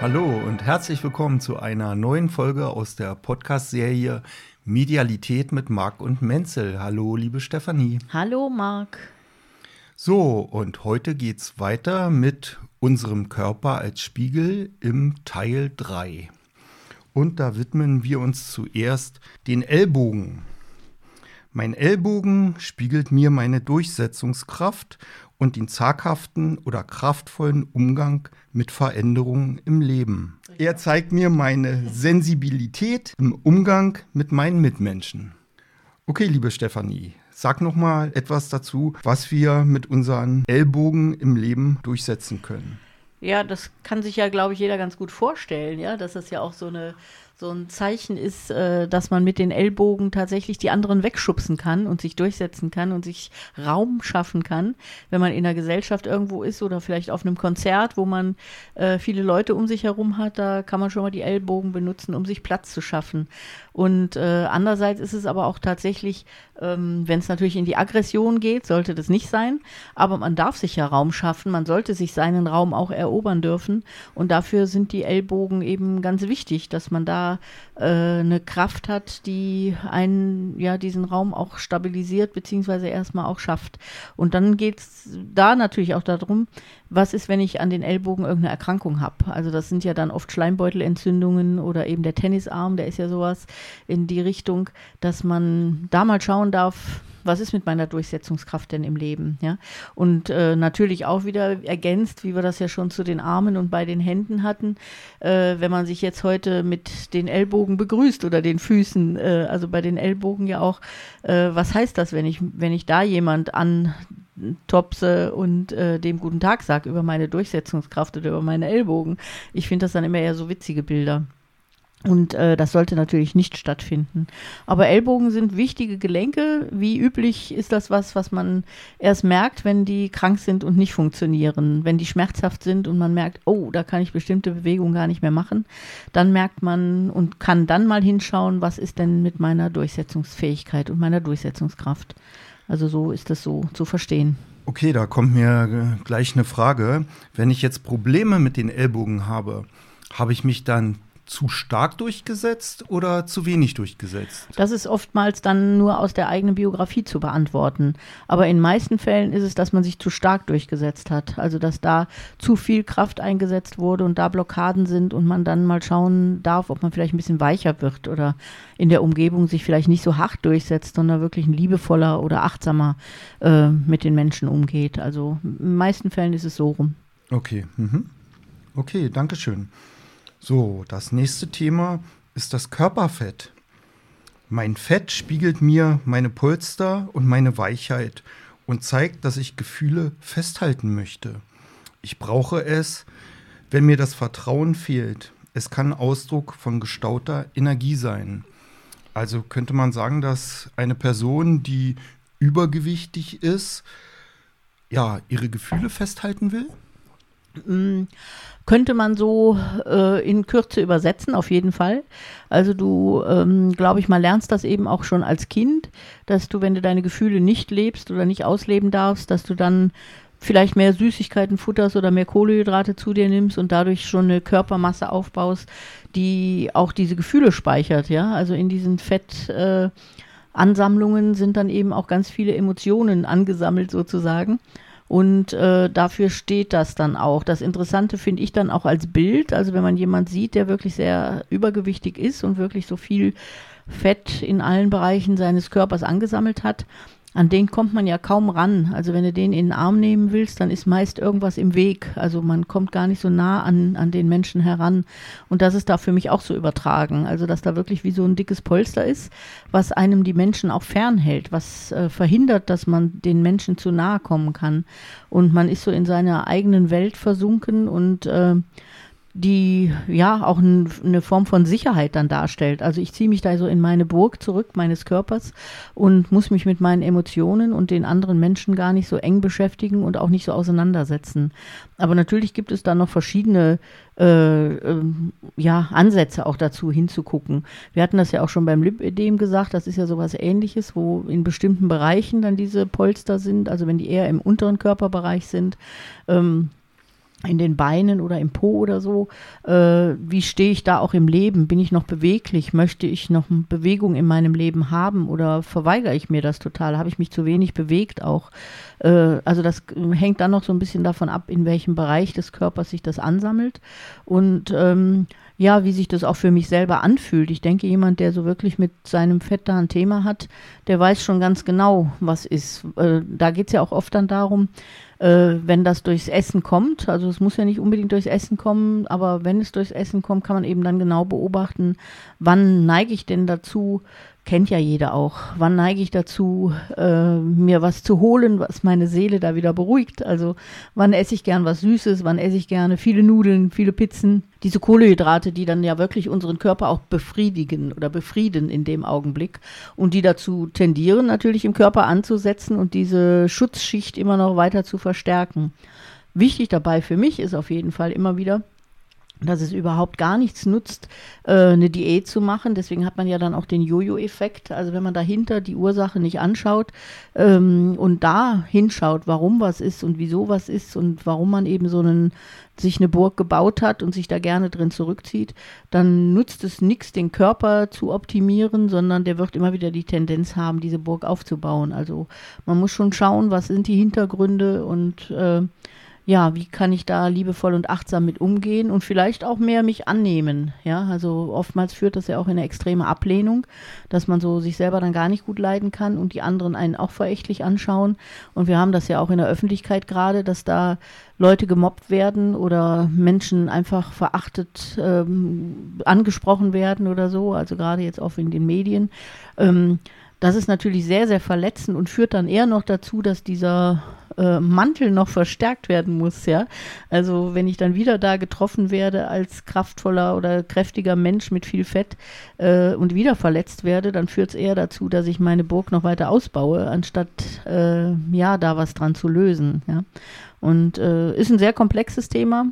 Hallo und herzlich willkommen zu einer neuen Folge aus der Podcast-Serie Medialität mit Marc und Menzel. Hallo, liebe Stefanie. Hallo, Marc. So, und heute geht's weiter mit unserem Körper als Spiegel im Teil 3. Und da widmen wir uns zuerst den Ellbogen. Mein Ellbogen spiegelt mir meine Durchsetzungskraft und den zaghaften oder kraftvollen Umgang mit Veränderungen im Leben. Er zeigt mir meine Sensibilität im Umgang mit meinen Mitmenschen. Okay, liebe Stefanie, sag noch mal etwas dazu, was wir mit unseren Ellbogen im Leben durchsetzen können. Ja, das kann sich ja, glaube ich, jeder ganz gut vorstellen, ja, dass das ja auch so eine so ein Zeichen ist, äh, dass man mit den Ellbogen tatsächlich die anderen wegschubsen kann und sich durchsetzen kann und sich Raum schaffen kann, wenn man in der Gesellschaft irgendwo ist oder vielleicht auf einem Konzert, wo man äh, viele Leute um sich herum hat, da kann man schon mal die Ellbogen benutzen, um sich Platz zu schaffen. Und äh, andererseits ist es aber auch tatsächlich, ähm, wenn es natürlich in die Aggression geht, sollte das nicht sein. Aber man darf sich ja Raum schaffen, man sollte sich seinen Raum auch erobern dürfen. Und dafür sind die Ellbogen eben ganz wichtig, dass man da äh, eine Kraft hat, die einen, ja, diesen Raum auch stabilisiert, beziehungsweise erstmal auch schafft. Und dann geht es da natürlich auch darum, was ist, wenn ich an den Ellbogen irgendeine Erkrankung habe. Also das sind ja dann oft Schleimbeutelentzündungen oder eben der Tennisarm, der ist ja sowas in die Richtung, dass man da mal schauen darf, was ist mit meiner Durchsetzungskraft denn im Leben, ja? Und äh, natürlich auch wieder ergänzt, wie wir das ja schon zu den Armen und bei den Händen hatten, äh, wenn man sich jetzt heute mit den Ellbogen begrüßt oder den Füßen, äh, also bei den Ellbogen ja auch, äh, was heißt das, wenn ich, wenn ich da jemand an topse und äh, dem guten Tag sage über meine Durchsetzungskraft oder über meine Ellbogen. Ich finde das dann immer eher so witzige Bilder. Und äh, das sollte natürlich nicht stattfinden. Aber Ellbogen sind wichtige Gelenke. Wie üblich ist das was, was man erst merkt, wenn die krank sind und nicht funktionieren. Wenn die schmerzhaft sind und man merkt, oh, da kann ich bestimmte Bewegungen gar nicht mehr machen. Dann merkt man und kann dann mal hinschauen, was ist denn mit meiner Durchsetzungsfähigkeit und meiner Durchsetzungskraft. Also so ist das so zu verstehen. Okay, da kommt mir gleich eine Frage. Wenn ich jetzt Probleme mit den Ellbogen habe, habe ich mich dann zu stark durchgesetzt oder zu wenig durchgesetzt? Das ist oftmals dann nur aus der eigenen Biografie zu beantworten. Aber in meisten Fällen ist es, dass man sich zu stark durchgesetzt hat. Also dass da zu viel Kraft eingesetzt wurde und da Blockaden sind und man dann mal schauen darf, ob man vielleicht ein bisschen weicher wird oder in der Umgebung sich vielleicht nicht so hart durchsetzt, sondern wirklich ein liebevoller oder achtsamer äh, mit den Menschen umgeht. Also in meisten Fällen ist es so rum. Okay. Mhm. Okay, danke schön. So, das nächste Thema ist das Körperfett. Mein Fett spiegelt mir meine Polster und meine Weichheit und zeigt, dass ich Gefühle festhalten möchte. Ich brauche es, wenn mir das Vertrauen fehlt. Es kann Ausdruck von gestauter Energie sein. Also könnte man sagen, dass eine Person, die übergewichtig ist, ja, ihre Gefühle festhalten will? Mm, könnte man so äh, in Kürze übersetzen, auf jeden Fall. Also du, ähm, glaube ich mal, lernst das eben auch schon als Kind, dass du, wenn du deine Gefühle nicht lebst oder nicht ausleben darfst, dass du dann vielleicht mehr Süßigkeiten futterst oder mehr Kohlenhydrate zu dir nimmst und dadurch schon eine Körpermasse aufbaust, die auch diese Gefühle speichert, ja. Also in diesen Fett. Äh, sind dann eben auch ganz viele Emotionen angesammelt sozusagen. Und äh, dafür steht das dann auch. Das Interessante finde ich dann auch als Bild. Also wenn man jemand sieht, der wirklich sehr übergewichtig ist und wirklich so viel Fett in allen Bereichen seines Körpers angesammelt hat, an den kommt man ja kaum ran. Also wenn du den in den Arm nehmen willst, dann ist meist irgendwas im Weg. Also man kommt gar nicht so nah an, an den Menschen heran. Und das ist da für mich auch so übertragen. Also dass da wirklich wie so ein dickes Polster ist, was einem die Menschen auch fernhält, was äh, verhindert, dass man den Menschen zu nahe kommen kann. Und man ist so in seiner eigenen Welt versunken und äh, die ja auch ein, eine Form von Sicherheit dann darstellt. Also ich ziehe mich da so in meine Burg zurück meines Körpers und muss mich mit meinen Emotionen und den anderen Menschen gar nicht so eng beschäftigen und auch nicht so auseinandersetzen. Aber natürlich gibt es da noch verschiedene äh, äh, ja, Ansätze auch dazu hinzugucken. Wir hatten das ja auch schon beim Lipödem gesagt, das ist ja sowas ähnliches, wo in bestimmten Bereichen dann diese Polster sind, also wenn die eher im unteren Körperbereich sind. Ähm, in den Beinen oder im Po oder so. Äh, wie stehe ich da auch im Leben? Bin ich noch beweglich? Möchte ich noch Bewegung in meinem Leben haben oder verweigere ich mir das total? Habe ich mich zu wenig bewegt auch? Äh, also das hängt dann noch so ein bisschen davon ab, in welchem Bereich des Körpers sich das ansammelt und ähm, ja, wie sich das auch für mich selber anfühlt. Ich denke, jemand, der so wirklich mit seinem Fett da ein Thema hat, der weiß schon ganz genau, was ist. Äh, da geht es ja auch oft dann darum, äh, wenn das durchs Essen kommt, also es muss ja nicht unbedingt durchs Essen kommen, aber wenn es durchs Essen kommt, kann man eben dann genau beobachten, wann neige ich denn dazu, kennt ja jeder auch. Wann neige ich dazu, äh, mir was zu holen, was meine Seele da wieder beruhigt? Also wann esse ich gern was Süßes, wann esse ich gerne viele Nudeln, viele Pizzen? Diese Kohlehydrate, die dann ja wirklich unseren Körper auch befriedigen oder befrieden in dem Augenblick und die dazu tendieren, natürlich im Körper anzusetzen und diese Schutzschicht immer noch weiter zu verstärken. Wichtig dabei für mich ist auf jeden Fall immer wieder, dass es überhaupt gar nichts nutzt, äh, eine Diät zu machen. Deswegen hat man ja dann auch den Jojo-Effekt. Also wenn man dahinter die Ursache nicht anschaut ähm, und da hinschaut, warum was ist und wieso was ist und warum man eben so einen sich eine Burg gebaut hat und sich da gerne drin zurückzieht, dann nutzt es nichts, den Körper zu optimieren, sondern der wird immer wieder die Tendenz haben, diese Burg aufzubauen. Also man muss schon schauen, was sind die Hintergründe und äh, ja, wie kann ich da liebevoll und achtsam mit umgehen und vielleicht auch mehr mich annehmen. Ja, also oftmals führt das ja auch in eine extreme Ablehnung, dass man so sich selber dann gar nicht gut leiden kann und die anderen einen auch verächtlich anschauen. Und wir haben das ja auch in der Öffentlichkeit gerade, dass da Leute gemobbt werden oder Menschen einfach verachtet ähm, angesprochen werden oder so, also gerade jetzt auch in den Medien. Ähm, das ist natürlich sehr, sehr verletzend und führt dann eher noch dazu, dass dieser äh, Mantel noch verstärkt werden muss, ja. Also wenn ich dann wieder da getroffen werde als kraftvoller oder kräftiger Mensch mit viel Fett äh, und wieder verletzt werde, dann führt es eher dazu, dass ich meine Burg noch weiter ausbaue, anstatt äh, ja da was dran zu lösen, ja. Und äh, ist ein sehr komplexes Thema.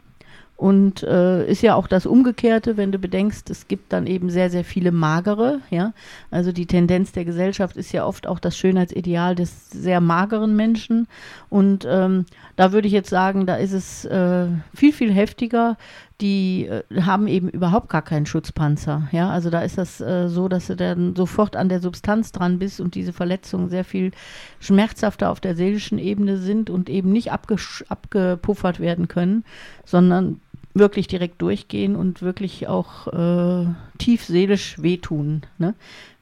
Und äh, ist ja auch das Umgekehrte, wenn du bedenkst, es gibt dann eben sehr, sehr viele magere, ja. Also die Tendenz der Gesellschaft ist ja oft auch das Schönheitsideal des sehr mageren Menschen. Und ähm, da würde ich jetzt sagen, da ist es äh, viel, viel heftiger. Die äh, haben eben überhaupt gar keinen Schutzpanzer. Ja, also da ist das äh, so, dass du dann sofort an der Substanz dran bist und diese Verletzungen sehr viel schmerzhafter auf der seelischen Ebene sind und eben nicht abgepuffert werden können, sondern wirklich direkt durchgehen und wirklich auch äh, tief wehtun. Ne?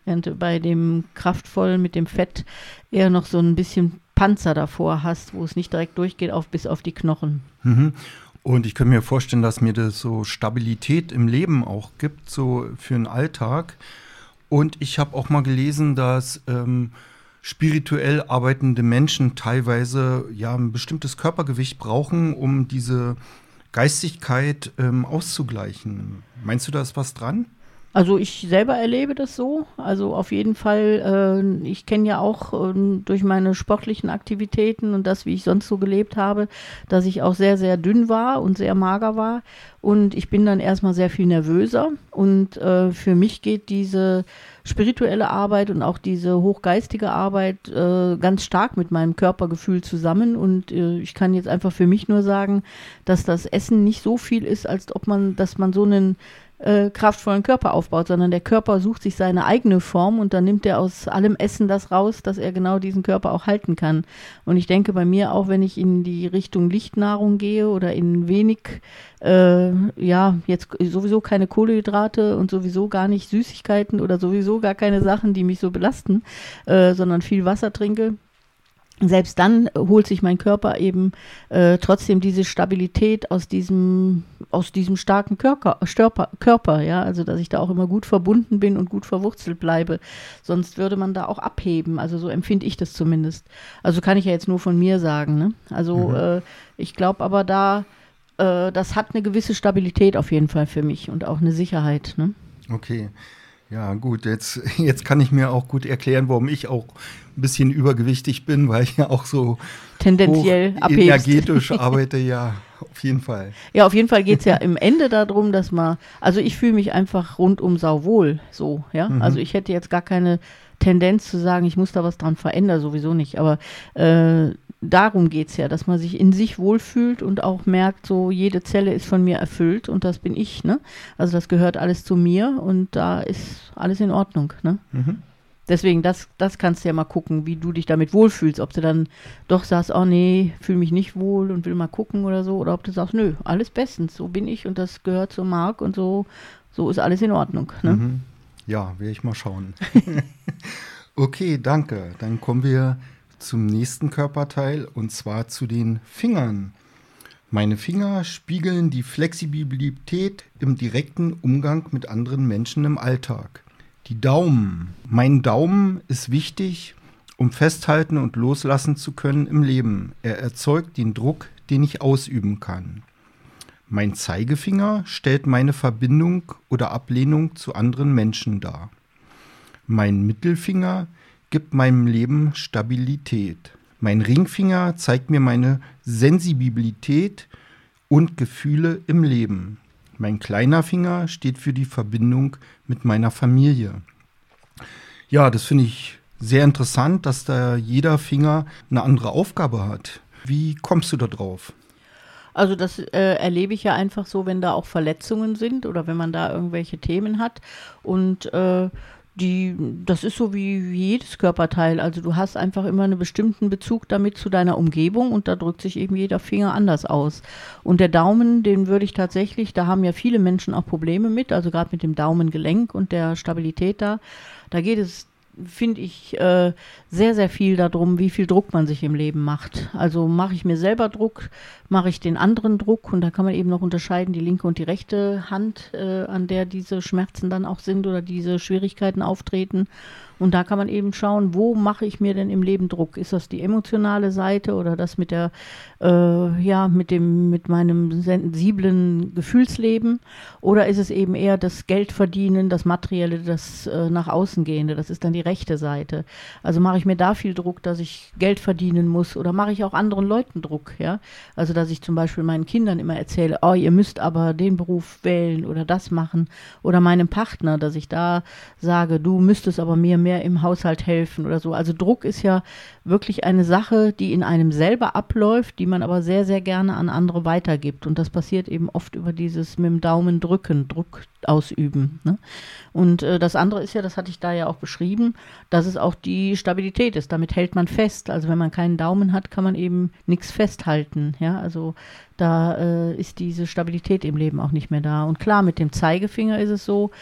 Während bei dem kraftvollen mit dem Fett eher noch so ein bisschen Panzer davor hast, wo es nicht direkt durchgeht, auf, bis auf die Knochen. Mhm. Und ich könnte mir vorstellen, dass mir das so Stabilität im Leben auch gibt, so für den Alltag. Und ich habe auch mal gelesen, dass ähm, spirituell arbeitende Menschen teilweise ja ein bestimmtes Körpergewicht brauchen, um diese Geistigkeit ähm, auszugleichen. Meinst du, da ist was dran? Also ich selber erlebe das so. Also auf jeden Fall, äh, ich kenne ja auch äh, durch meine sportlichen Aktivitäten und das, wie ich sonst so gelebt habe, dass ich auch sehr, sehr dünn war und sehr mager war. Und ich bin dann erstmal sehr viel nervöser. Und äh, für mich geht diese spirituelle Arbeit und auch diese hochgeistige Arbeit äh, ganz stark mit meinem Körpergefühl zusammen. Und äh, ich kann jetzt einfach für mich nur sagen, dass das Essen nicht so viel ist, als ob man, dass man so einen äh, kraftvollen Körper aufbaut, sondern der Körper sucht sich seine eigene Form und dann nimmt er aus allem Essen das raus, dass er genau diesen Körper auch halten kann. Und ich denke bei mir auch, wenn ich in die Richtung Lichtnahrung gehe oder in wenig, äh, ja, jetzt sowieso keine Kohlenhydrate und sowieso gar nicht Süßigkeiten oder sowieso gar keine Sachen, die mich so belasten, äh, sondern viel Wasser trinke, selbst dann holt sich mein Körper eben äh, trotzdem diese Stabilität aus diesem, aus diesem starken Körper, Störper, Körper, ja, also dass ich da auch immer gut verbunden bin und gut verwurzelt bleibe. Sonst würde man da auch abheben. Also so empfinde ich das zumindest. Also kann ich ja jetzt nur von mir sagen. Ne? Also mhm. äh, ich glaube aber da, äh, das hat eine gewisse Stabilität auf jeden Fall für mich und auch eine Sicherheit. Ne? Okay. Ja, gut, jetzt, jetzt kann ich mir auch gut erklären, warum ich auch ein bisschen übergewichtig bin, weil ich ja auch so tendenziell energetisch arbeite, ja, auf jeden Fall. Ja, auf jeden Fall geht es ja im Ende darum, dass man, also ich fühle mich einfach rundum sauwohl so, ja. Mhm. Also ich hätte jetzt gar keine Tendenz zu sagen, ich muss da was dran verändern, sowieso nicht. Aber äh, darum geht es ja, dass man sich in sich wohlfühlt und auch merkt, so jede Zelle ist von mir erfüllt und das bin ich. Ne? Also das gehört alles zu mir und da ist alles in Ordnung. Ne? Mhm. Deswegen, das, das kannst du ja mal gucken, wie du dich damit wohlfühlst. Ob du dann doch sagst, oh nee, fühle mich nicht wohl und will mal gucken oder so. Oder ob du sagst, nö, alles bestens, so bin ich und das gehört zu Marc und so, so ist alles in Ordnung. Ne? Mhm. Ja, will ich mal schauen. okay, danke. Dann kommen wir zum nächsten Körperteil und zwar zu den Fingern. Meine Finger spiegeln die Flexibilität im direkten Umgang mit anderen Menschen im Alltag. Die Daumen. Mein Daumen ist wichtig, um festhalten und loslassen zu können im Leben. Er erzeugt den Druck, den ich ausüben kann. Mein Zeigefinger stellt meine Verbindung oder Ablehnung zu anderen Menschen dar. Mein Mittelfinger gibt meinem Leben Stabilität. Mein Ringfinger zeigt mir meine Sensibilität und Gefühle im Leben. Mein kleiner Finger steht für die Verbindung mit meiner Familie. Ja, das finde ich sehr interessant, dass da jeder Finger eine andere Aufgabe hat. Wie kommst du da drauf? Also das äh, erlebe ich ja einfach so, wenn da auch Verletzungen sind oder wenn man da irgendwelche Themen hat. Und äh, die, das ist so wie, wie jedes Körperteil. Also du hast einfach immer einen bestimmten Bezug damit zu deiner Umgebung und da drückt sich eben jeder Finger anders aus. Und der Daumen, den würde ich tatsächlich, da haben ja viele Menschen auch Probleme mit, also gerade mit dem Daumengelenk und der Stabilität da. Da geht es finde ich, äh, sehr, sehr viel darum, wie viel Druck man sich im Leben macht. Also mache ich mir selber Druck, mache ich den anderen Druck und da kann man eben noch unterscheiden, die linke und die rechte Hand, äh, an der diese Schmerzen dann auch sind oder diese Schwierigkeiten auftreten. Und da kann man eben schauen, wo mache ich mir denn im Leben Druck? Ist das die emotionale Seite oder das mit der, äh, ja, mit dem, mit meinem sensiblen Gefühlsleben? Oder ist es eben eher das Geldverdienen, das Materielle, das äh, nach außen gehende? Das ist dann die rechte Seite. Also mache ich mir da viel Druck, dass ich Geld verdienen muss oder mache ich auch anderen Leuten Druck, ja? Also, dass ich zum Beispiel meinen Kindern immer erzähle, oh, ihr müsst aber den Beruf wählen oder das machen oder meinem Partner, dass ich da sage, du müsstest aber mir mehr im Haushalt helfen oder so. Also Druck ist ja wirklich eine Sache, die in einem selber abläuft, die man aber sehr, sehr gerne an andere weitergibt. Und das passiert eben oft über dieses mit dem Daumen drücken, Druck ausüben. Ne? Und äh, das andere ist ja, das hatte ich da ja auch beschrieben, dass es auch die Stabilität ist. Damit hält man fest. Also wenn man keinen Daumen hat, kann man eben nichts festhalten. Ja, also da äh, ist diese Stabilität im Leben auch nicht mehr da. Und klar, mit dem Zeigefinger ist es so,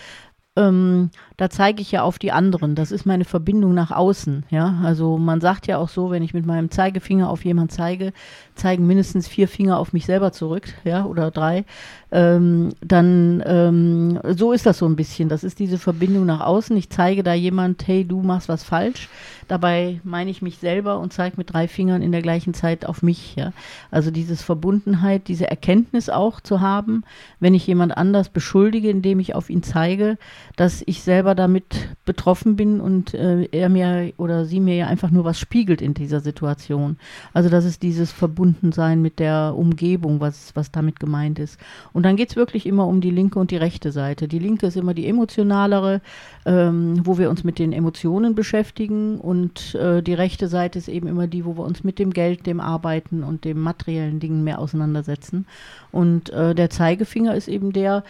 ähm, da zeige ich ja auf die anderen. Das ist meine Verbindung nach außen. Ja, also man sagt ja auch so, wenn ich mit meinem Zeigefinger auf jemanden zeige, zeigen mindestens vier Finger auf mich selber zurück, ja, oder drei. Ähm, dann ähm, so ist das so ein bisschen. Das ist diese Verbindung nach außen. Ich zeige da jemand, hey, du machst was falsch. Dabei meine ich mich selber und zeige mit drei Fingern in der gleichen Zeit auf mich. Ja? Also dieses Verbundenheit, diese Erkenntnis auch zu haben, wenn ich jemand anders beschuldige, indem ich auf ihn zeige, dass ich selber damit betroffen bin und äh, er mir oder sie mir ja einfach nur was spiegelt in dieser Situation. Also das ist dieses Verbundensein mit der Umgebung, was, was damit gemeint ist. Und dann geht es wirklich immer um die linke und die rechte Seite. Die linke ist immer die emotionalere, ähm, wo wir uns mit den Emotionen beschäftigen und äh, die rechte Seite ist eben immer die, wo wir uns mit dem Geld, dem Arbeiten und dem materiellen Dingen mehr auseinandersetzen. Und äh, der Zeigefinger ist eben der,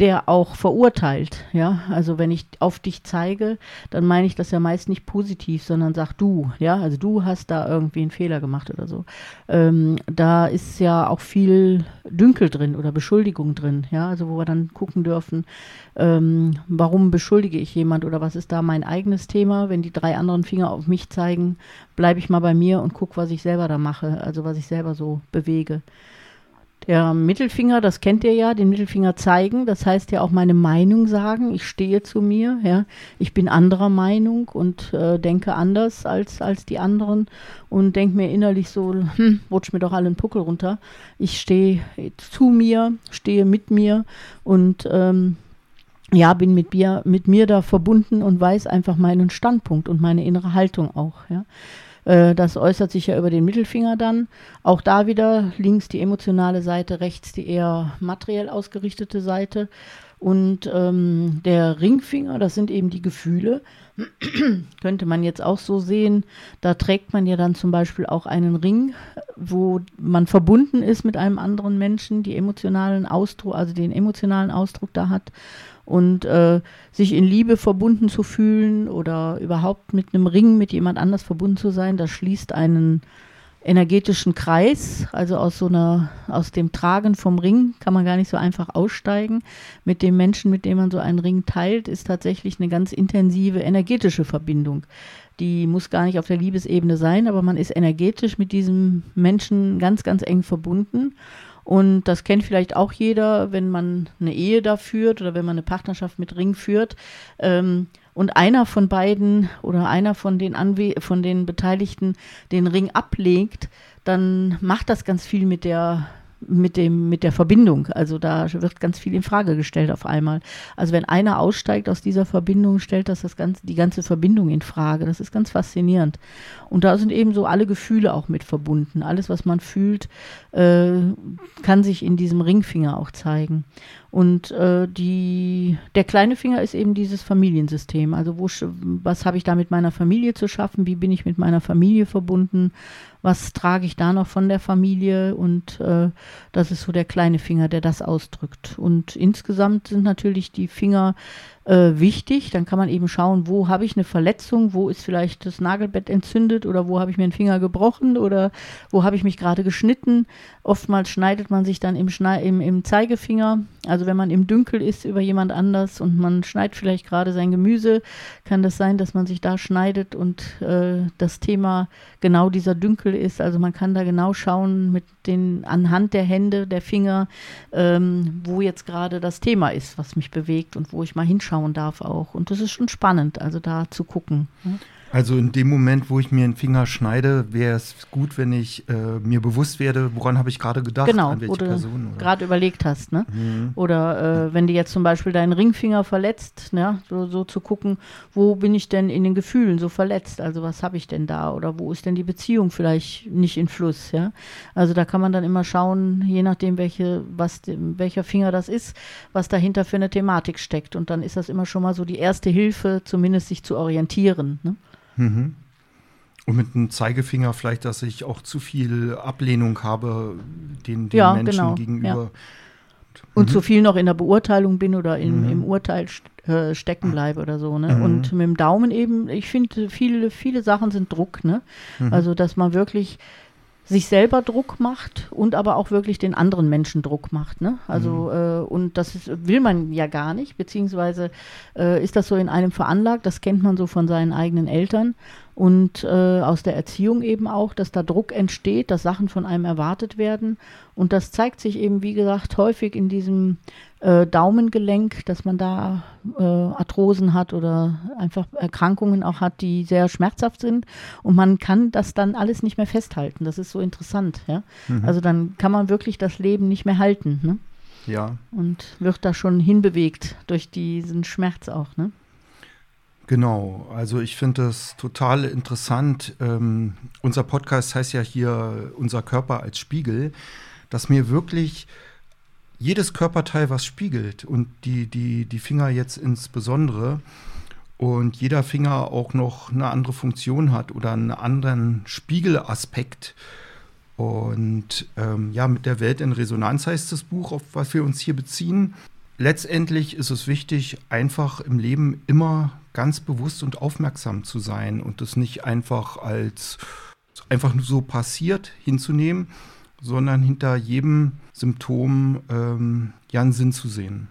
der auch verurteilt. Ja, also wenn ich auf dich zeige, dann meine ich das ja meist nicht positiv, sondern sag du. Ja, also du hast da irgendwie einen Fehler gemacht oder so. Ähm, da ist ja auch viel Dünkel drin oder Beschuldigung drin. Ja, also wo wir dann gucken dürfen, ähm, warum beschuldige ich jemand oder was ist da mein eigenes Thema? Wenn die drei anderen Finger auf mich zeigen, bleibe ich mal bei mir und gucke, was ich selber da mache, also was ich selber so bewege. Der Mittelfinger, das kennt ihr ja, den Mittelfinger zeigen, das heißt ja auch meine Meinung sagen, ich stehe zu mir, ja, ich bin anderer Meinung und äh, denke anders als, als die anderen und denke mir innerlich so, hm, rutsch mir doch alle einen Puckel runter. Ich stehe zu mir, stehe mit mir und ähm, ja, bin mit mir, mit mir da verbunden und weiß einfach meinen Standpunkt und meine innere Haltung auch, ja. Äh, das äußert sich ja über den Mittelfinger dann. Auch da wieder links die emotionale Seite, rechts die eher materiell ausgerichtete Seite. Und ähm, der Ringfinger, das sind eben die Gefühle. Könnte man jetzt auch so sehen. Da trägt man ja dann zum Beispiel auch einen Ring, wo man verbunden ist mit einem anderen Menschen, die emotionalen Ausdruck, also den emotionalen Ausdruck da hat. Und äh, sich in Liebe verbunden zu fühlen oder überhaupt mit einem Ring mit jemand anders verbunden zu sein, das schließt einen energetischen Kreis, also aus so einer, aus dem Tragen vom Ring kann man gar nicht so einfach aussteigen. Mit dem Menschen, mit dem man so einen Ring teilt, ist tatsächlich eine ganz intensive energetische Verbindung. Die muss gar nicht auf der Liebesebene sein, aber man ist energetisch mit diesem Menschen ganz, ganz eng verbunden. Und das kennt vielleicht auch jeder, wenn man eine Ehe da führt oder wenn man eine Partnerschaft mit Ring führt. Ähm, und einer von beiden oder einer von den, Anwe von den Beteiligten den Ring ablegt, dann macht das ganz viel mit der mit dem mit der Verbindung. Also da wird ganz viel in Frage gestellt auf einmal. Also wenn einer aussteigt aus dieser Verbindung, stellt das, das ganze, die ganze Verbindung in Frage. Das ist ganz faszinierend. Und da sind eben so alle Gefühle auch mit verbunden. Alles, was man fühlt, äh, kann sich in diesem Ringfinger auch zeigen. Und äh, die, der kleine Finger ist eben dieses Familiensystem. Also wo, was habe ich da mit meiner Familie zu schaffen? Wie bin ich mit meiner Familie verbunden? Was trage ich da noch von der Familie? Und äh, das ist so der kleine Finger, der das ausdrückt. Und insgesamt sind natürlich die Finger äh, wichtig. Dann kann man eben schauen, wo habe ich eine Verletzung, wo ist vielleicht das Nagelbett entzündet oder wo habe ich mir einen Finger gebrochen oder wo habe ich mich gerade geschnitten. Oftmals schneidet man sich dann im, Schne im, im Zeigefinger. Also wenn man im Dünkel ist über jemand anders und man schneidet vielleicht gerade sein Gemüse, kann das sein, dass man sich da schneidet und äh, das Thema genau dieser Dünkel ist. Also man kann da genau schauen mit den anhand der Hände, der Finger, ähm, wo jetzt gerade das Thema ist, was mich bewegt und wo ich mal hinschaue anschauen darf auch. Und das ist schon spannend, also da zu gucken. Also in dem Moment, wo ich mir einen Finger schneide, wäre es gut, wenn ich äh, mir bewusst werde, woran habe ich gerade gedacht, genau, an welche oder Person. Oder gerade überlegt hast, ne? Mhm. Oder äh, wenn du jetzt zum Beispiel deinen Ringfinger verletzt, ne? so, so zu gucken, wo bin ich denn in den Gefühlen so verletzt? Also was habe ich denn da? Oder wo ist denn die Beziehung vielleicht nicht in Fluss, ja? Also da kann man dann immer schauen, je nachdem, welche, was, welcher Finger das ist, was dahinter für eine Thematik steckt. Und dann ist das immer schon mal so die erste Hilfe, zumindest sich zu orientieren. Ne? Mhm. Und mit einem Zeigefinger vielleicht, dass ich auch zu viel Ablehnung habe den, den ja, Menschen genau, gegenüber. Ja. Und mhm. zu viel noch in der Beurteilung bin oder in, mhm. im Urteil äh, stecken bleibe oder so. Ne? Mhm. Und mit dem Daumen eben, ich finde, viele, viele Sachen sind Druck. Ne? Mhm. Also, dass man wirklich sich selber Druck macht und aber auch wirklich den anderen Menschen Druck macht. Ne? Also mhm. äh, und das ist, will man ja gar nicht, beziehungsweise äh, ist das so in einem veranlagt, das kennt man so von seinen eigenen Eltern und äh, aus der Erziehung eben auch, dass da Druck entsteht, dass Sachen von einem erwartet werden und das zeigt sich eben, wie gesagt, häufig in diesem äh, Daumengelenk, dass man da äh, Arthrosen hat oder einfach Erkrankungen auch hat, die sehr schmerzhaft sind. Und man kann das dann alles nicht mehr festhalten. Das ist so interessant. Ja? Mhm. Also dann kann man wirklich das Leben nicht mehr halten. Ne? Ja. Und wird da schon hinbewegt durch diesen Schmerz auch. Ne? Genau, also ich finde das total interessant. Ähm, unser Podcast heißt ja hier Unser Körper als Spiegel, dass mir wirklich jedes Körperteil was spiegelt und die, die, die Finger jetzt insbesondere und jeder Finger auch noch eine andere Funktion hat oder einen anderen Spiegelaspekt. Und ähm, ja, mit der Welt in Resonanz heißt das Buch, auf was wir uns hier beziehen. Letztendlich ist es wichtig, einfach im Leben immer ganz bewusst und aufmerksam zu sein und das nicht einfach als einfach nur so passiert hinzunehmen, sondern hinter jedem Symptom ähm, ja einen Sinn zu sehen.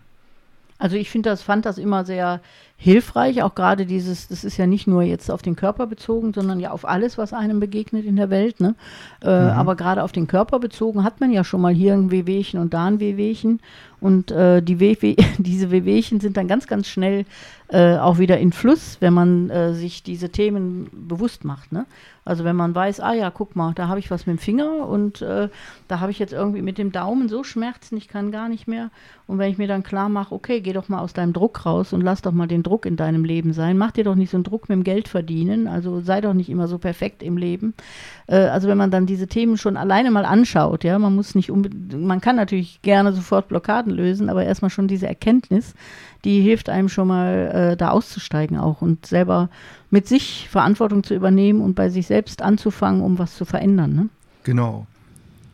Also ich finde das, fand das immer sehr hilfreich, auch gerade dieses, das ist ja nicht nur jetzt auf den Körper bezogen, sondern ja auf alles, was einem begegnet in der Welt. Ne? Äh, mhm. Aber gerade auf den Körper bezogen hat man ja schon mal hier ein Wehwehchen und da ein Wehwehchen. Und äh, die Wehweh diese Wehwehchen sind dann ganz, ganz schnell äh, auch wieder in Fluss, wenn man äh, sich diese Themen bewusst macht. Ne? Also wenn man weiß, ah ja, guck mal, da habe ich was mit dem Finger und äh, da habe ich jetzt irgendwie mit dem Daumen so Schmerzen, ich kann gar nicht mehr. Und wenn ich mir dann klar mache, okay, geh doch mal aus deinem Druck raus und lass doch mal den Druck in deinem Leben sein. Mach dir doch nicht so einen Druck mit dem Geld verdienen. Also sei doch nicht immer so perfekt im Leben. Äh, also wenn man dann diese Themen schon alleine mal anschaut, ja, man muss nicht man kann natürlich gerne sofort Blockaden lösen, aber erstmal schon diese Erkenntnis, die hilft einem schon mal äh, da auszusteigen auch und selber mit sich Verantwortung zu übernehmen und bei sich selbst anzufangen, um was zu verändern. Ne? Genau.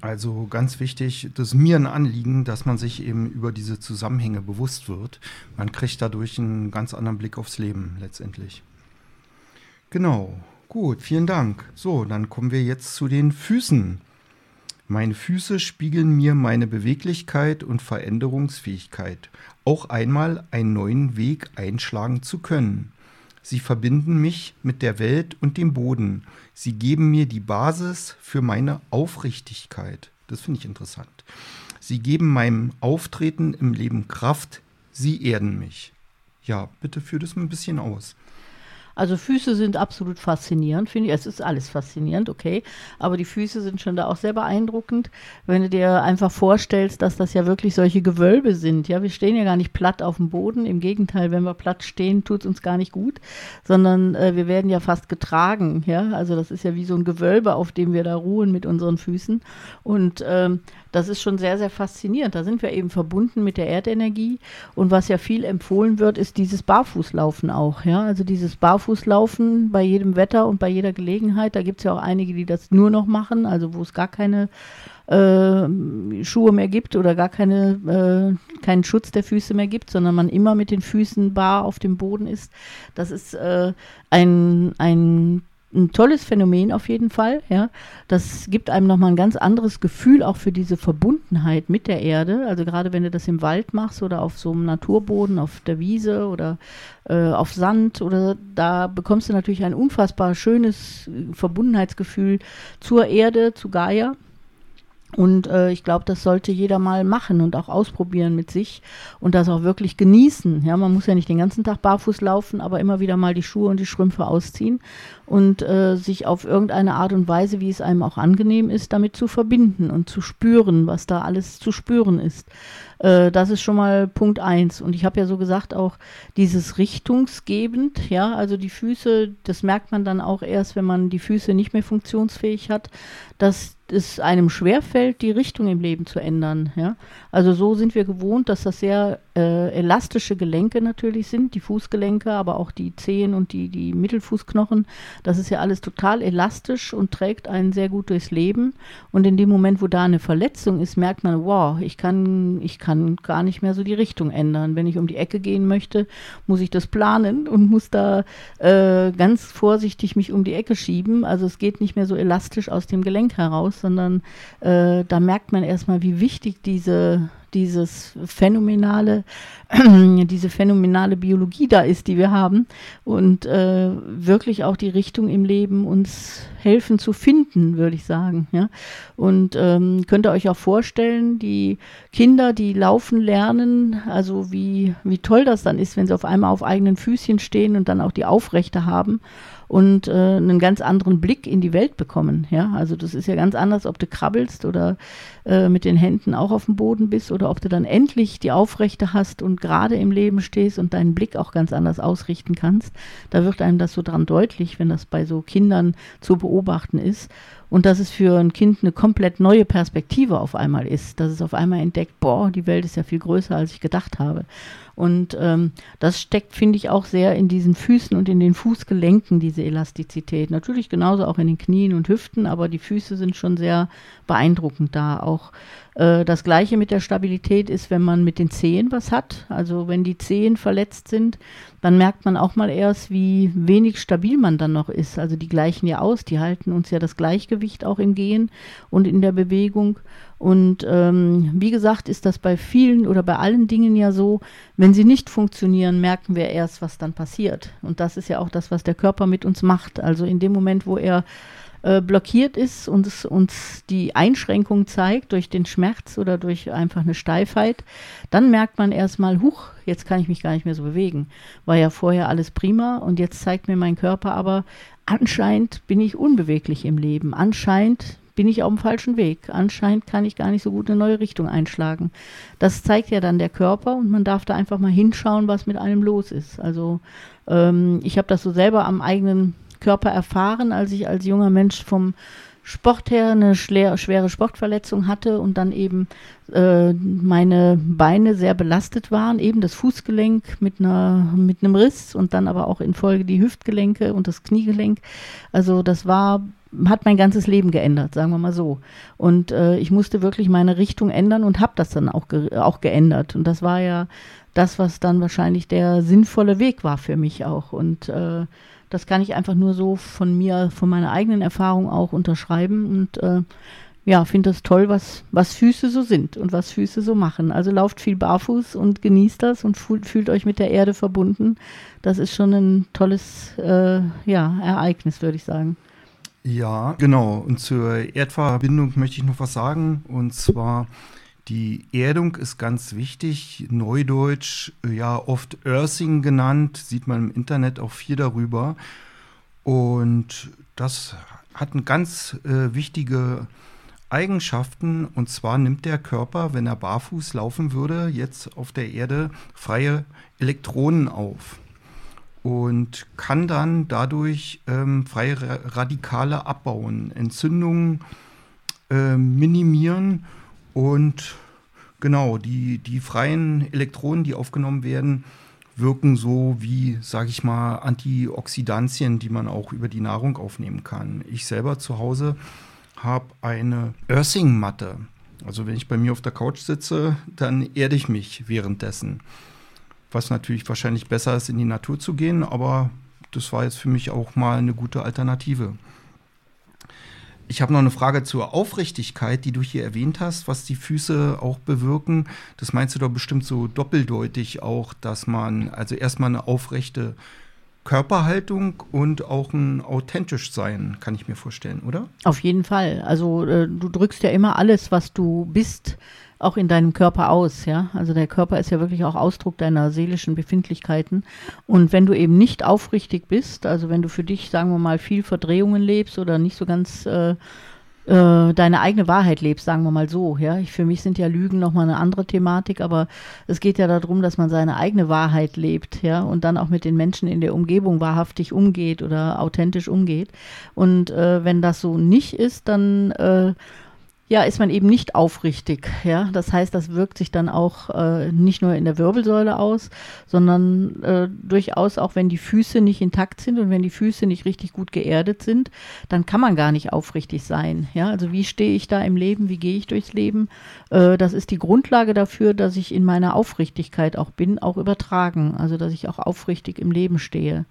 Also ganz wichtig, das ist mir ein Anliegen, dass man sich eben über diese Zusammenhänge bewusst wird. Man kriegt dadurch einen ganz anderen Blick aufs Leben letztendlich. Genau, gut, vielen Dank. So, dann kommen wir jetzt zu den Füßen. Meine Füße spiegeln mir meine Beweglichkeit und Veränderungsfähigkeit, auch einmal einen neuen Weg einschlagen zu können. Sie verbinden mich mit der Welt und dem Boden. Sie geben mir die Basis für meine Aufrichtigkeit. Das finde ich interessant. Sie geben meinem Auftreten im Leben Kraft. Sie erden mich. Ja, bitte führ das mal ein bisschen aus. Also Füße sind absolut faszinierend, finde ich. Es ist alles faszinierend, okay. Aber die Füße sind schon da auch sehr beeindruckend, wenn du dir einfach vorstellst, dass das ja wirklich solche Gewölbe sind. Ja, wir stehen ja gar nicht platt auf dem Boden. Im Gegenteil, wenn wir platt stehen, tut es uns gar nicht gut, sondern äh, wir werden ja fast getragen. Ja, also das ist ja wie so ein Gewölbe, auf dem wir da ruhen mit unseren Füßen. Und ähm, das ist schon sehr, sehr faszinierend. Da sind wir eben verbunden mit der Erdenergie. Und was ja viel empfohlen wird, ist dieses Barfußlaufen auch. Ja? Also dieses Barfußlaufen bei jedem Wetter und bei jeder Gelegenheit. Da gibt es ja auch einige, die das nur noch machen, also wo es gar keine äh, Schuhe mehr gibt oder gar keine, äh, keinen Schutz der Füße mehr gibt, sondern man immer mit den Füßen bar auf dem Boden ist. Das ist äh, ein, ein ein tolles Phänomen auf jeden Fall. Ja, das gibt einem nochmal ein ganz anderes Gefühl auch für diese Verbundenheit mit der Erde. Also gerade wenn du das im Wald machst oder auf so einem Naturboden, auf der Wiese oder äh, auf Sand oder da bekommst du natürlich ein unfassbar schönes Verbundenheitsgefühl zur Erde, zu Gaia. Und äh, ich glaube, das sollte jeder mal machen und auch ausprobieren mit sich und das auch wirklich genießen. Ja, man muss ja nicht den ganzen Tag barfuß laufen, aber immer wieder mal die Schuhe und die Strümpfe ausziehen und äh, sich auf irgendeine Art und Weise, wie es einem auch angenehm ist, damit zu verbinden und zu spüren, was da alles zu spüren ist. Äh, das ist schon mal Punkt eins. Und ich habe ja so gesagt, auch dieses richtungsgebend, ja, also die Füße, das merkt man dann auch erst, wenn man die Füße nicht mehr funktionsfähig hat, dass es einem schwerfällt, die Richtung im Leben zu ändern. Ja? Also so sind wir gewohnt, dass das sehr äh, elastische Gelenke natürlich sind, die Fußgelenke, aber auch die Zehen und die, die Mittelfußknochen. Das ist ja alles total elastisch und trägt einen sehr gut durchs Leben. Und in dem Moment, wo da eine Verletzung ist, merkt man, wow, ich kann, ich kann gar nicht mehr so die Richtung ändern. Wenn ich um die Ecke gehen möchte, muss ich das planen und muss da äh, ganz vorsichtig mich um die Ecke schieben. Also es geht nicht mehr so elastisch aus dem Gelenk heraus, sondern äh, da merkt man erstmal, wie wichtig diese dieses phänomenale, diese phänomenale Biologie da ist, die wir haben und äh, wirklich auch die Richtung im Leben uns helfen zu finden, würde ich sagen. Ja? Und ähm, könnt ihr euch auch vorstellen, die Kinder, die laufen lernen, also wie, wie toll das dann ist, wenn sie auf einmal auf eigenen Füßchen stehen und dann auch die Aufrechte haben und äh, einen ganz anderen Blick in die Welt bekommen. Ja, also das ist ja ganz anders, ob du krabbelst oder äh, mit den Händen auch auf dem Boden bist oder ob du dann endlich die Aufrechte hast und gerade im Leben stehst und deinen Blick auch ganz anders ausrichten kannst. Da wird einem das so dran deutlich, wenn das bei so Kindern zu beobachten ist und dass es für ein Kind eine komplett neue Perspektive auf einmal ist, dass es auf einmal entdeckt, boah, die Welt ist ja viel größer, als ich gedacht habe. Und ähm, das steckt, finde ich, auch sehr in diesen Füßen und in den Fußgelenken, diese Elastizität. Natürlich genauso auch in den Knien und Hüften, aber die Füße sind schon sehr beeindruckend da. Auch äh, das gleiche mit der Stabilität ist, wenn man mit den Zehen was hat. Also wenn die Zehen verletzt sind, dann merkt man auch mal erst, wie wenig stabil man dann noch ist. Also die gleichen ja aus, die halten uns ja das Gleichgewicht auch im Gehen und in der Bewegung. Und ähm, wie gesagt, ist das bei vielen oder bei allen Dingen ja so, wenn sie nicht funktionieren, merken wir erst, was dann passiert. Und das ist ja auch das, was der Körper mit uns macht. Also in dem Moment, wo er äh, blockiert ist und es uns die Einschränkung zeigt durch den Schmerz oder durch einfach eine Steifheit, dann merkt man erstmal, huch, jetzt kann ich mich gar nicht mehr so bewegen. War ja vorher alles prima und jetzt zeigt mir mein Körper aber, anscheinend bin ich unbeweglich im Leben. Anscheinend bin ich auf dem falschen Weg. Anscheinend kann ich gar nicht so gut eine neue Richtung einschlagen. Das zeigt ja dann der Körper und man darf da einfach mal hinschauen, was mit einem los ist. Also ähm, ich habe das so selber am eigenen Körper erfahren, als ich als junger Mensch vom Sport her eine schwere Sportverletzung hatte und dann eben äh, meine Beine sehr belastet waren, eben das Fußgelenk mit einer mit einem Riss und dann aber auch in Folge die Hüftgelenke und das Kniegelenk. Also das war hat mein ganzes Leben geändert, sagen wir mal so. Und äh, ich musste wirklich meine Richtung ändern und habe das dann auch, ge auch geändert. Und das war ja das, was dann wahrscheinlich der sinnvolle Weg war für mich auch. Und äh, das kann ich einfach nur so von mir, von meiner eigenen Erfahrung auch unterschreiben. Und äh, ja, finde das toll, was, was Füße so sind und was Füße so machen. Also lauft viel barfuß und genießt das und fühlt, fühlt euch mit der Erde verbunden. Das ist schon ein tolles äh, ja, Ereignis, würde ich sagen. Ja, genau. Und zur Erdverbindung möchte ich noch was sagen. Und zwar, die Erdung ist ganz wichtig. Neudeutsch, ja, oft Earthing genannt. Sieht man im Internet auch viel darüber. Und das hat ganz äh, wichtige Eigenschaften. Und zwar nimmt der Körper, wenn er barfuß laufen würde, jetzt auf der Erde freie Elektronen auf und kann dann dadurch ähm, freie Radikale abbauen, Entzündungen äh, minimieren und genau, die, die freien Elektronen, die aufgenommen werden, wirken so wie, sage ich mal, Antioxidantien, die man auch über die Nahrung aufnehmen kann. Ich selber zu Hause habe eine Earthing-Matte. Also wenn ich bei mir auf der Couch sitze, dann erde ich mich währenddessen was natürlich wahrscheinlich besser ist, in die Natur zu gehen, aber das war jetzt für mich auch mal eine gute Alternative. Ich habe noch eine Frage zur Aufrichtigkeit, die du hier erwähnt hast, was die Füße auch bewirken. Das meinst du doch bestimmt so doppeldeutig auch, dass man also erstmal eine aufrechte Körperhaltung und auch ein authentisch sein, kann ich mir vorstellen, oder? Auf jeden Fall. Also äh, du drückst ja immer alles, was du bist, auch in deinem Körper aus, ja. Also der Körper ist ja wirklich auch Ausdruck deiner seelischen Befindlichkeiten. Und wenn du eben nicht aufrichtig bist, also wenn du für dich, sagen wir mal, viel Verdrehungen lebst oder nicht so ganz äh, äh, deine eigene Wahrheit lebst, sagen wir mal so, ja. Ich, für mich sind ja Lügen nochmal eine andere Thematik, aber es geht ja darum, dass man seine eigene Wahrheit lebt, ja, und dann auch mit den Menschen in der Umgebung wahrhaftig umgeht oder authentisch umgeht. Und äh, wenn das so nicht ist, dann äh, ja, ist man eben nicht aufrichtig. Ja, das heißt, das wirkt sich dann auch äh, nicht nur in der Wirbelsäule aus, sondern äh, durchaus auch, wenn die Füße nicht intakt sind und wenn die Füße nicht richtig gut geerdet sind, dann kann man gar nicht aufrichtig sein. Ja, also wie stehe ich da im Leben? Wie gehe ich durchs Leben? Äh, das ist die Grundlage dafür, dass ich in meiner Aufrichtigkeit auch bin, auch übertragen. Also, dass ich auch aufrichtig im Leben stehe.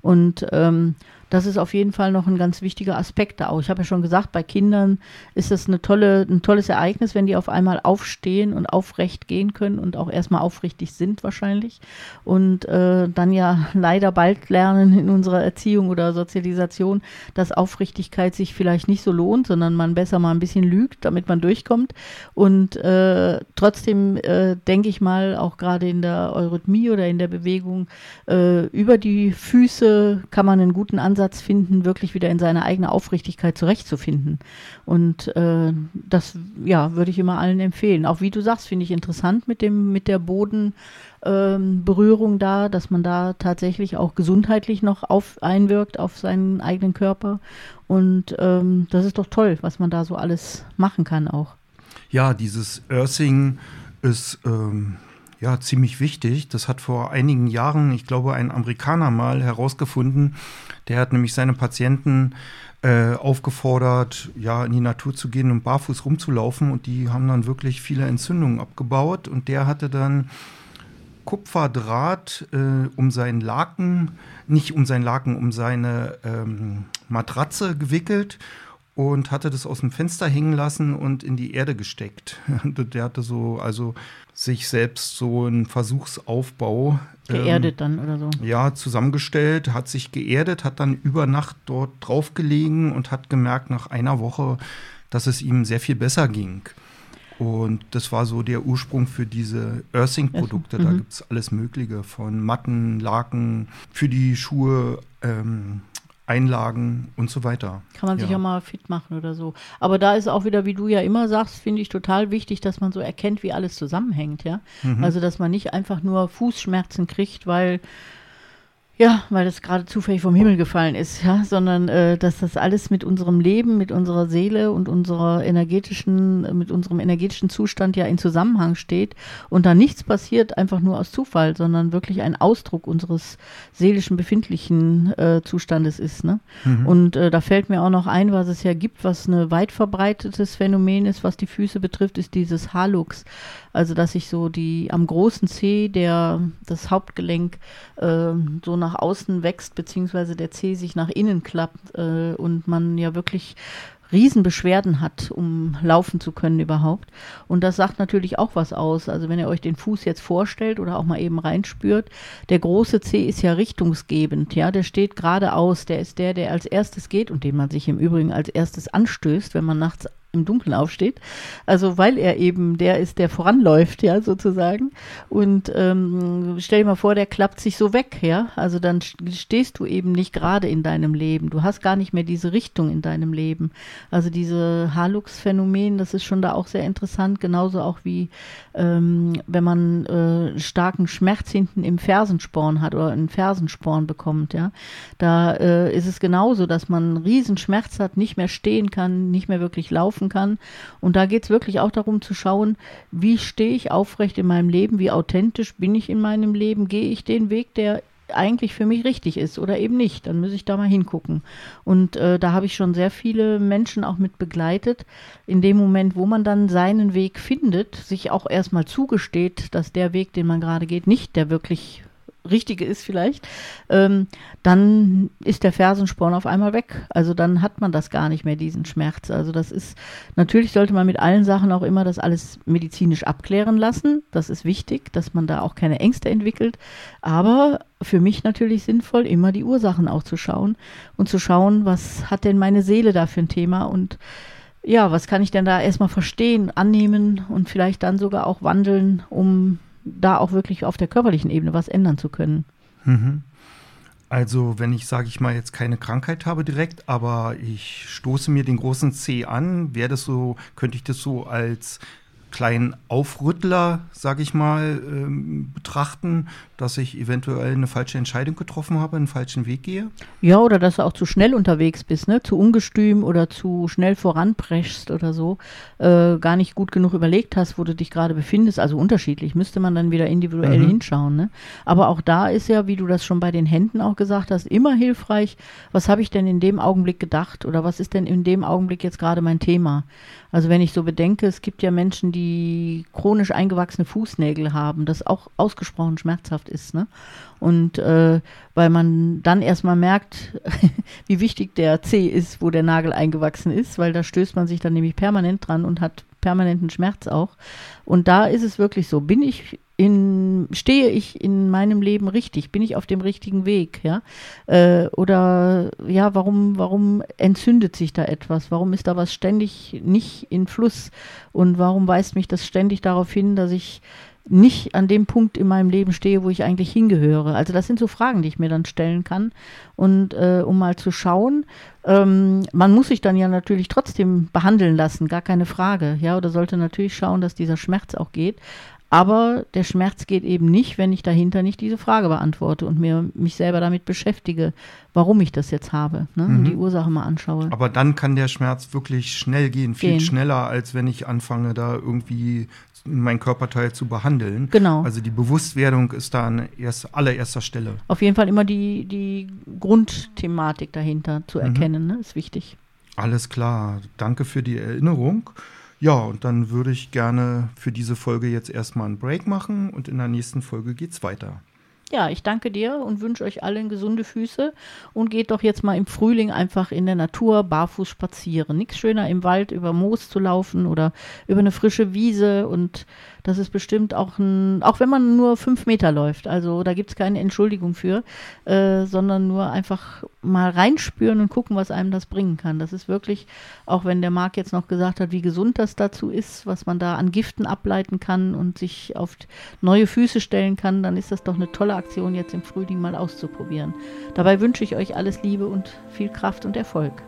Und ähm, das ist auf jeden Fall noch ein ganz wichtiger Aspekt da auch. Ich habe ja schon gesagt, bei Kindern ist das eine tolle, ein tolles Ereignis, wenn die auf einmal aufstehen und aufrecht gehen können und auch erstmal aufrichtig sind wahrscheinlich. Und äh, dann ja leider bald lernen in unserer Erziehung oder Sozialisation, dass Aufrichtigkeit sich vielleicht nicht so lohnt, sondern man besser mal ein bisschen lügt, damit man durchkommt. Und äh, trotzdem äh, denke ich mal, auch gerade in der Eurythmie oder in der Bewegung, äh, über die Füße kann man einen guten Ansatz Ansatz finden, wirklich wieder in seine eigene Aufrichtigkeit zurechtzufinden. Und äh, das, ja, würde ich immer allen empfehlen. Auch wie du sagst, finde ich interessant mit dem, mit der Bodenberührung ähm, da, dass man da tatsächlich auch gesundheitlich noch auf, einwirkt auf seinen eigenen Körper. Und ähm, das ist doch toll, was man da so alles machen kann auch. Ja, dieses Earthing ist ähm, ja, ziemlich wichtig. Das hat vor einigen Jahren, ich glaube, ein Amerikaner mal herausgefunden. Der hat nämlich seine Patienten äh, aufgefordert, ja, in die Natur zu gehen und barfuß rumzulaufen. Und die haben dann wirklich viele Entzündungen abgebaut. Und der hatte dann Kupferdraht äh, um seinen Laken, nicht um seinen Laken, um seine ähm, Matratze gewickelt und hatte das aus dem Fenster hängen lassen und in die Erde gesteckt. Der hatte so, also sich selbst so einen Versuchsaufbau geerdet ähm, dann oder so. Ja, zusammengestellt, hat sich geerdet, hat dann über Nacht dort draufgelegen und hat gemerkt nach einer Woche, dass es ihm sehr viel besser ging. Und das war so der Ursprung für diese Earthing-Produkte. Da mhm. gibt es alles Mögliche von Matten, Laken, für die Schuhe, ähm, Einlagen und so weiter. Kann man sich ja. mal fit machen oder so. Aber da ist auch wieder, wie du ja immer sagst, finde ich total wichtig, dass man so erkennt, wie alles zusammenhängt, ja. Mhm. Also, dass man nicht einfach nur Fußschmerzen kriegt, weil Ja, weil das gerade zufällig vom Himmel gefallen ist, ja, sondern äh, dass das alles mit unserem Leben, mit unserer Seele und unserer energetischen, mit unserem energetischen Zustand ja in Zusammenhang steht und da nichts passiert einfach nur aus Zufall, sondern wirklich ein Ausdruck unseres seelischen befindlichen äh, Zustandes ist. Ne? Mhm. Und äh, da fällt mir auch noch ein, was es ja gibt, was ein weit verbreitetes Phänomen ist, was die Füße betrifft, ist dieses Halux. Also dass sich so die am großen Zeh, der das Hauptgelenk äh, so nach außen wächst, beziehungsweise der Zeh sich nach innen klappt äh, und man ja wirklich Riesenbeschwerden hat, um laufen zu können überhaupt. Und das sagt natürlich auch was aus. Also wenn ihr euch den Fuß jetzt vorstellt oder auch mal eben reinspürt, der große Zeh ist ja richtungsgebend, ja, der steht geradeaus, der ist der, der als erstes geht und den man sich im Übrigen als erstes anstößt, wenn man nachts im Dunkeln aufsteht. Also weil er eben der ist, der voranläuft, ja, sozusagen. Und ähm, stell dir mal vor, der klappt sich so weg, ja. Also dann stehst du eben nicht gerade in deinem Leben. Du hast gar nicht mehr diese Richtung in deinem Leben. Also diese Halux-Phänomen, das ist schon da auch sehr interessant, genauso auch wie ähm, wenn man äh, starken Schmerz hinten im Fersensporn hat oder einen Fersensporn bekommt, ja. Da äh, ist es genauso, dass man einen Riesenschmerz hat, nicht mehr stehen kann, nicht mehr wirklich laufen helfen kann. Und da geht es wirklich auch darum zu schauen, wie stehe ich aufrecht in meinem Leben, wie authentisch bin ich in meinem Leben, gehe ich den Weg, der eigentlich für mich richtig ist oder eben nicht. Dann muss ich da mal hingucken. Und äh, da habe ich schon sehr viele Menschen auch mit begleitet. In dem Moment, wo man dann seinen Weg findet, sich auch erstmal zugesteht, dass der Weg, den man gerade geht, nicht der wirklich richtige ist vielleicht, ähm, dann ist der Fersensporn auf einmal weg. Also dann hat man das gar nicht mehr, diesen Schmerz. Also das ist, natürlich sollte man mit allen Sachen auch immer das alles medizinisch abklären lassen. Das ist wichtig, dass man da auch keine Ängste entwickelt. Aber für mich natürlich sinnvoll, immer die Ursachen auch zu schauen und zu schauen, was hat denn meine Seele da für ein Thema und ja, was kann ich denn da erstmal verstehen, annehmen und vielleicht dann sogar auch wandeln, um da auch wirklich auf der körperlichen Ebene was ändern zu können. Mhm. Also, wenn ich, sage ich mal, jetzt keine Krankheit habe direkt, aber ich stoße mir den großen C an, wäre das so, könnte ich das so als kleinen Aufrüttler, sage ich mal, ähm, betrachten, dass ich eventuell eine falsche Entscheidung getroffen habe, einen falschen Weg gehe? Ja, oder dass du auch zu schnell unterwegs bist, ne? zu ungestüm oder zu schnell voranpreschst oder so, äh, gar nicht gut genug überlegt hast, wo du dich gerade befindest. Also unterschiedlich, müsste man dann wieder individuell mhm. hinschauen. Ne? Aber auch da ist ja, wie du das schon bei den Händen auch gesagt hast, immer hilfreich, was habe ich denn in dem Augenblick gedacht oder was ist denn in dem Augenblick jetzt gerade mein Thema? Also wenn ich so bedenke, es gibt ja Menschen, die chronisch eingewachsene Fußnägel haben, das auch ausgesprochen schmerzhaft ist. Ne? Und äh, weil man dann erstmal merkt, wie wichtig der C ist, wo der Nagel eingewachsen ist, weil da stößt man sich dann nämlich permanent dran und hat permanenten Schmerz auch. Und da ist es wirklich so, bin ich in, stehe ich in meinem Leben richtig? Bin ich auf dem richtigen Weg? Ja? Äh, oder ja, warum, warum entzündet sich da etwas? Warum ist da was ständig nicht in Fluss? Und warum weist mich das ständig darauf hin, dass ich nicht an dem Punkt in meinem Leben stehe, wo ich eigentlich hingehöre. Also das sind so Fragen, die ich mir dann stellen kann. Und äh, um mal zu schauen, ähm, man muss sich dann ja natürlich trotzdem behandeln lassen, gar keine Frage. Ja, oder sollte natürlich schauen, dass dieser Schmerz auch geht. Aber der Schmerz geht eben nicht, wenn ich dahinter nicht diese Frage beantworte und mir mich selber damit beschäftige, warum ich das jetzt habe ne? mhm. und die Ursache mal anschaue. Aber dann kann der Schmerz wirklich schnell gehen, viel gehen. schneller, als wenn ich anfange, da irgendwie mein Körperteil zu behandeln. Genau. Also die Bewusstwerdung ist da an erst, allererster Stelle. Auf jeden Fall immer die, die Grundthematik dahinter zu mhm. erkennen, ne? ist wichtig. Alles klar. Danke für die Erinnerung. Ja, und dann würde ich gerne für diese Folge jetzt erstmal einen Break machen und in der nächsten Folge geht es weiter. Ja, ich danke dir und wünsche euch allen gesunde Füße und geht doch jetzt mal im Frühling einfach in der Natur barfuß spazieren. Nichts schöner im Wald über Moos zu laufen oder über eine frische Wiese und das ist bestimmt auch ein, auch wenn man nur fünf Meter läuft, also da gibt es keine Entschuldigung für, äh, sondern nur einfach mal reinspüren und gucken, was einem das bringen kann. Das ist wirklich, auch wenn der Marc jetzt noch gesagt hat, wie gesund das dazu ist, was man da an Giften ableiten kann und sich auf neue Füße stellen kann, dann ist das doch eine tolle Aktion, jetzt im Frühling mal auszuprobieren. Dabei wünsche ich euch alles Liebe und viel Kraft und Erfolg.